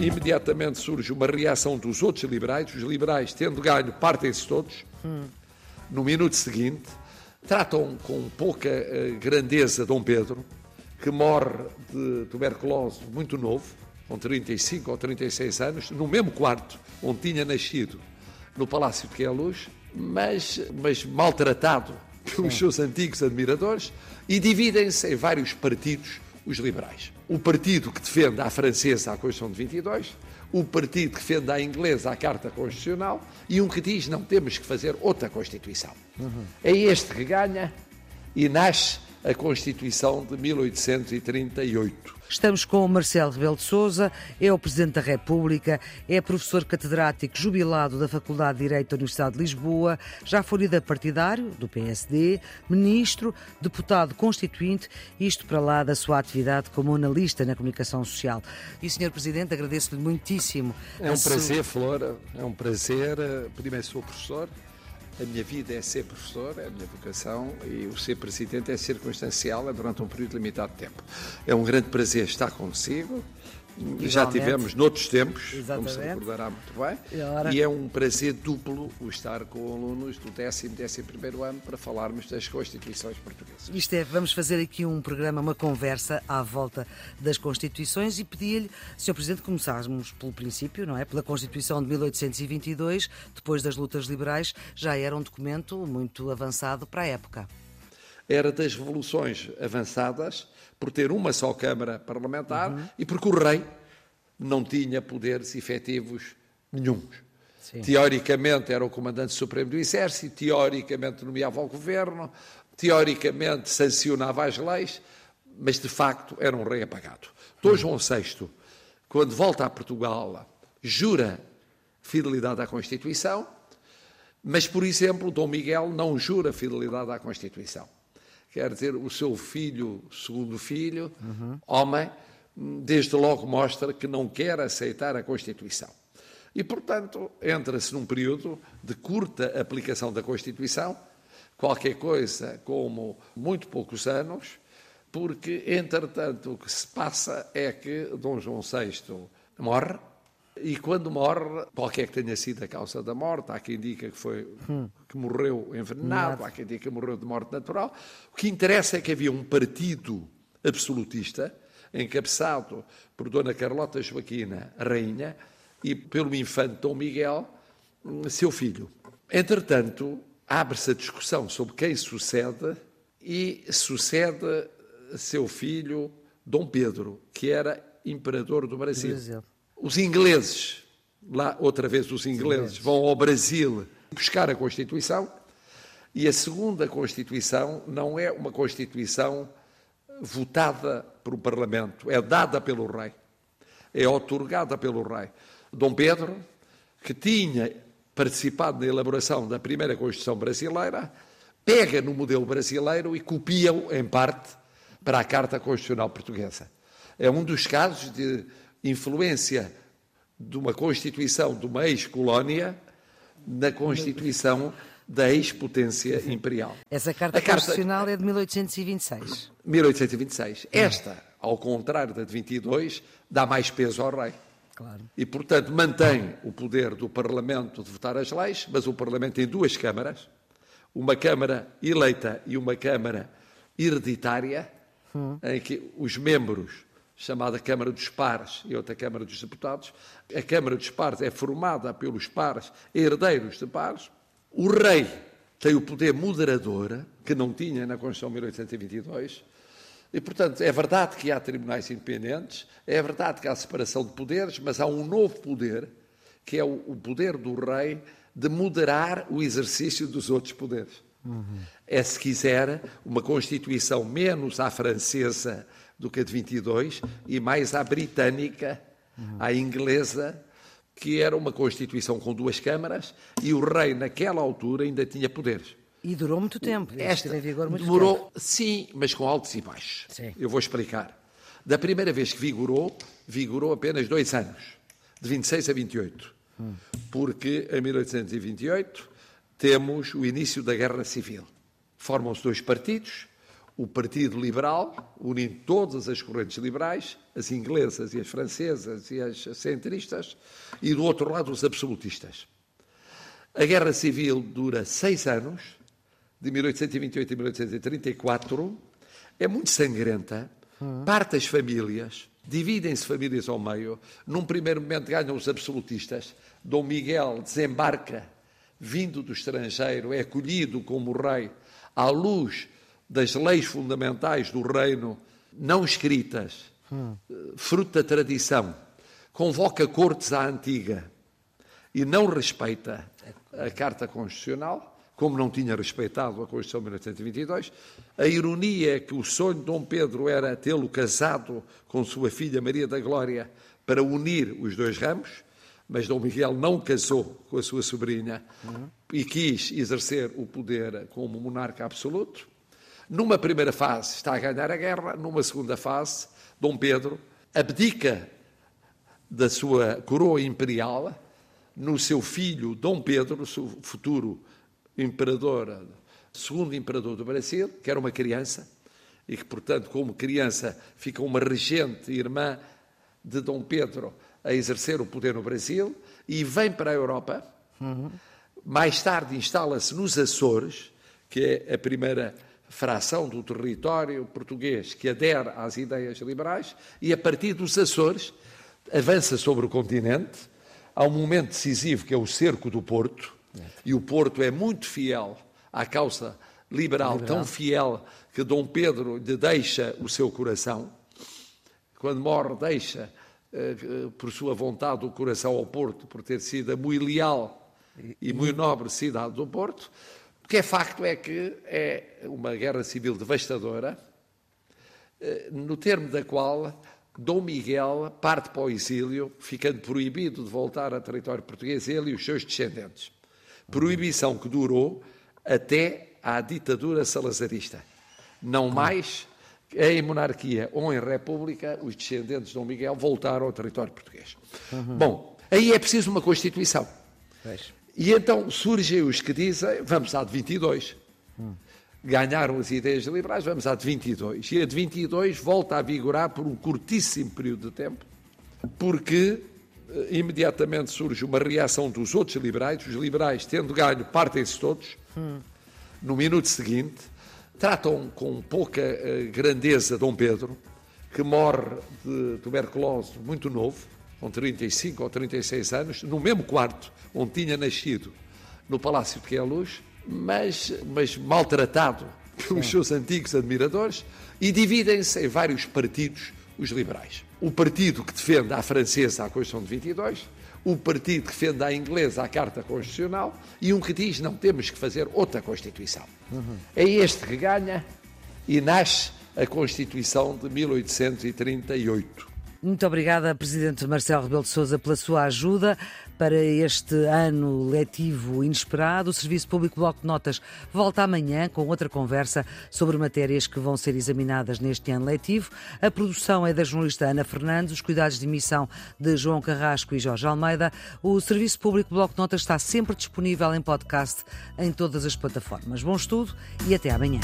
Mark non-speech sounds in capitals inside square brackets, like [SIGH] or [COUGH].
imediatamente surge uma reação dos outros liberais. Os liberais, tendo ganho, partem-se todos. Hum. No minuto seguinte, tratam com pouca uh, grandeza Dom Pedro, que morre de tuberculose muito novo, com 35 ou 36 anos, no mesmo quarto onde tinha nascido, no Palácio de Queluz, mas, mas maltratado pelos Sim. seus antigos admiradores, e dividem-se em vários partidos os liberais. O partido que defende à francesa a Constituição de 22, o partido que defende à inglesa a Carta Constitucional e um que diz não temos que fazer outra Constituição. Uhum. É este que ganha e nasce a Constituição de 1838. Estamos com o Marcelo Rebelo de Sousa, é o Presidente da República, é professor catedrático jubilado da Faculdade de Direito da Universidade de Lisboa, já foi líder partidário do PSD, ministro, deputado constituinte, isto para lá da sua atividade como analista na comunicação social. E, Sr. Presidente, agradeço-lhe muitíssimo. É um prazer, Flora, é um prazer. Primeiro sou professor, a minha vida é ser professor, é a minha vocação, e o ser presidente é circunstancial, é durante um período limitado de tempo. É um grande prazer estar consigo. Já tivemos noutros tempos, Exatamente. como se recordará muito bem, e, e, é um prazer duplo o estar com alunos do décimo, décimo primeiro ano para falarmos das Constituições portuguesas. Isto é, vamos fazer aqui um programa, uma conversa à volta das Constituições e pedir-lhe, Sr. Presidente, começássemos pelo princípio, não é? Pela Constituição de 1822, depois das lutas liberais, já era um documento muito avançado para a época. Era das revoluções avançadas, por ter uma só Câmara Parlamentar uhum. e porque o rei não tinha poderes efetivos nenhums. Sim. Teoricamente era o comandante supremo do Exército, teoricamente nomeava o governo, teoricamente sancionava as leis, mas de facto era um rei apagado. Dom João VI, quando volta a Portugal, jura fidelidade à Constituição, mas, por exemplo, Dom Miguel não jura fidelidade à Constituição quer dizer, o seu filho, segundo filho, uhum. homem, desde logo mostra que não quer aceitar a Constituição. E, portanto, entra-se num período de curta aplicação da Constituição, qualquer coisa como muito poucos anos, porque, entretanto, o que se passa é que Dom João VI morre, e quando morre, qualquer que tenha sido a causa da morte, há quem diga que foi hum. que morreu envenenado, há quem diga que morreu de morte natural. O que interessa é que havia um partido absolutista, encabeçado por Dona Carlota Joaquina, rainha, e pelo infante Dom Miguel, seu filho. Entretanto, abre-se a discussão sobre quem sucede e sucede seu filho Dom Pedro, que era imperador do Brasil. Brasil. Os ingleses, lá outra vez os ingleses, vão ao Brasil buscar a Constituição e a segunda Constituição não é uma Constituição votada pelo Parlamento, é dada pelo rei, é otorgada pelo rei. Dom Pedro, que tinha participado na elaboração da primeira Constituição brasileira, pega no modelo brasileiro e copia-o, em parte, para a Carta Constitucional Portuguesa. É um dos casos de influência de uma constituição de uma ex-colónia na constituição da ex-potência imperial. Essa Carta, Constitucional é de 1826. 1826. Esta, ao contrário da de 22, dá mais peso ao rei. Claro. E, portanto, mantém o poder do Parlamento de votar as leis, mas o Parlamento tem duas câmaras, uma Câmara eleita e uma Câmara hereditária, hum. em que os membros chamada Câmara dos Pares e outra Câmara dos Deputados. A Câmara dos Pares é formada pelos pares herdeiros de pares. O rei tem o poder moderador, que não tinha na Constituição de 1822, e, portanto, é verdade que há tribunais independentes, é verdade que há separação de poderes, mas há um novo poder, que é o poder do rei de moderar o exercício dos outros poderes. Uhum. É, se quiser, uma Constituição menos à francesa do que a de 22 e mais à britânica, uhum. à inglesa, que era uma Constituição com duas câmaras e o rei, naquela altura, ainda tinha poderes. E durou muito tempo. Esta em vigor muito demorou, tempo. sim, mas com altos e baixos. Sim. Eu vou explicar. Da primeira vez que vigorou, vigorou apenas dois anos, de 26 a 28. Hum. Porque em 1828 temos o início da Guerra Civil. Formam-se dois partidos, o Partido Liberal, unindo todas as correntes liberais, as inglesas e as francesas e as centristas, e do outro lado os absolutistas. A Guerra Civil dura seis anos, de 1828 a 1834, é muito sangrenta, parte as famílias, dividem-se famílias ao meio. Num primeiro momento ganham os absolutistas. Dom Miguel desembarca, vindo do estrangeiro, é acolhido como rei à luz das leis fundamentais do reino, não escritas, hum. fruto da tradição. Convoca cortes à antiga e não respeita a Carta Constitucional como não tinha respeitado a Constituição de 1922. A ironia é que o sonho de Dom Pedro era tê-lo casado com sua filha Maria da Glória para unir os dois ramos, mas Dom Miguel não casou com a sua sobrinha uhum. e quis exercer o poder como monarca absoluto. Numa primeira fase está a ganhar a guerra, numa segunda fase, Dom Pedro abdica da sua coroa imperial no seu filho Dom Pedro, futuro imperador, segundo imperador do Brasil, que era uma criança, e que, portanto, como criança, fica uma regente irmã de Dom Pedro a exercer o poder no Brasil, e vem para a Europa. Uhum. Mais tarde instala-se nos Açores, que é a primeira fração do território português que adere às ideias liberais, e a partir dos Açores avança sobre o continente. Há um momento decisivo que é o cerco do Porto, e o Porto é muito fiel à causa liberal, liberal, tão fiel que Dom Pedro lhe deixa o seu coração. Quando morre, deixa, por sua vontade, o coração ao Porto, por ter sido a muito leal e muito nobre cidade do Porto. O que é facto é que é uma guerra civil devastadora, eh, no termo da qual Dom Miguel parte para o exílio, ficando proibido de voltar a território português, ele e os seus descendentes proibição que durou até à ditadura salazarista. Não mais em monarquia ou em república, os descendentes de Dom Miguel voltaram ao território português. Uhum. Bom, aí é preciso uma Constituição. E então surgem os que dizem, vamos à de 22. Uhum. Ganharam as ideias liberais, vamos à de 22. E a de 22 volta a vigorar por um curtíssimo período de tempo, porque eh, imediatamente surge uma reação dos outros liberais. Os liberais, tendo ganho, partem-se todos. Hum. No minuto seguinte, tratam com pouca uh, grandeza Dom Pedro, que morre de tuberculose muito novo, com 35 ou 36 anos, no mesmo quarto onde tinha nascido, no Palácio de Queluz, mas, mas maltratado [LAUGHS] pelos Sim. seus antigos admiradores, e dividem-se em vários partidos os liberais. O partido que defende à francesa a Constituição de 22, o partido defende à inglesa a Carta Constitucional e um que diz não temos que fazer outra Constituição. Uhum. É este que ganha e nasce a Constituição de 1838. Muito obrigada, Presidente Marcelo Rebelo de Sousa, pela sua ajuda para este ano letivo inesperado. O Serviço Público Bloco de Notas volta amanhã com outra conversa sobre matérias que vão ser examinadas neste ano letivo. A produção é da jornalista Ana Fernandes, os cuidados de emissão de João Carrasco e Jorge Almeida. O Serviço Público Bloco de Notas está sempre disponível em podcast em todas as plataformas. Bom estudo e até amanhã.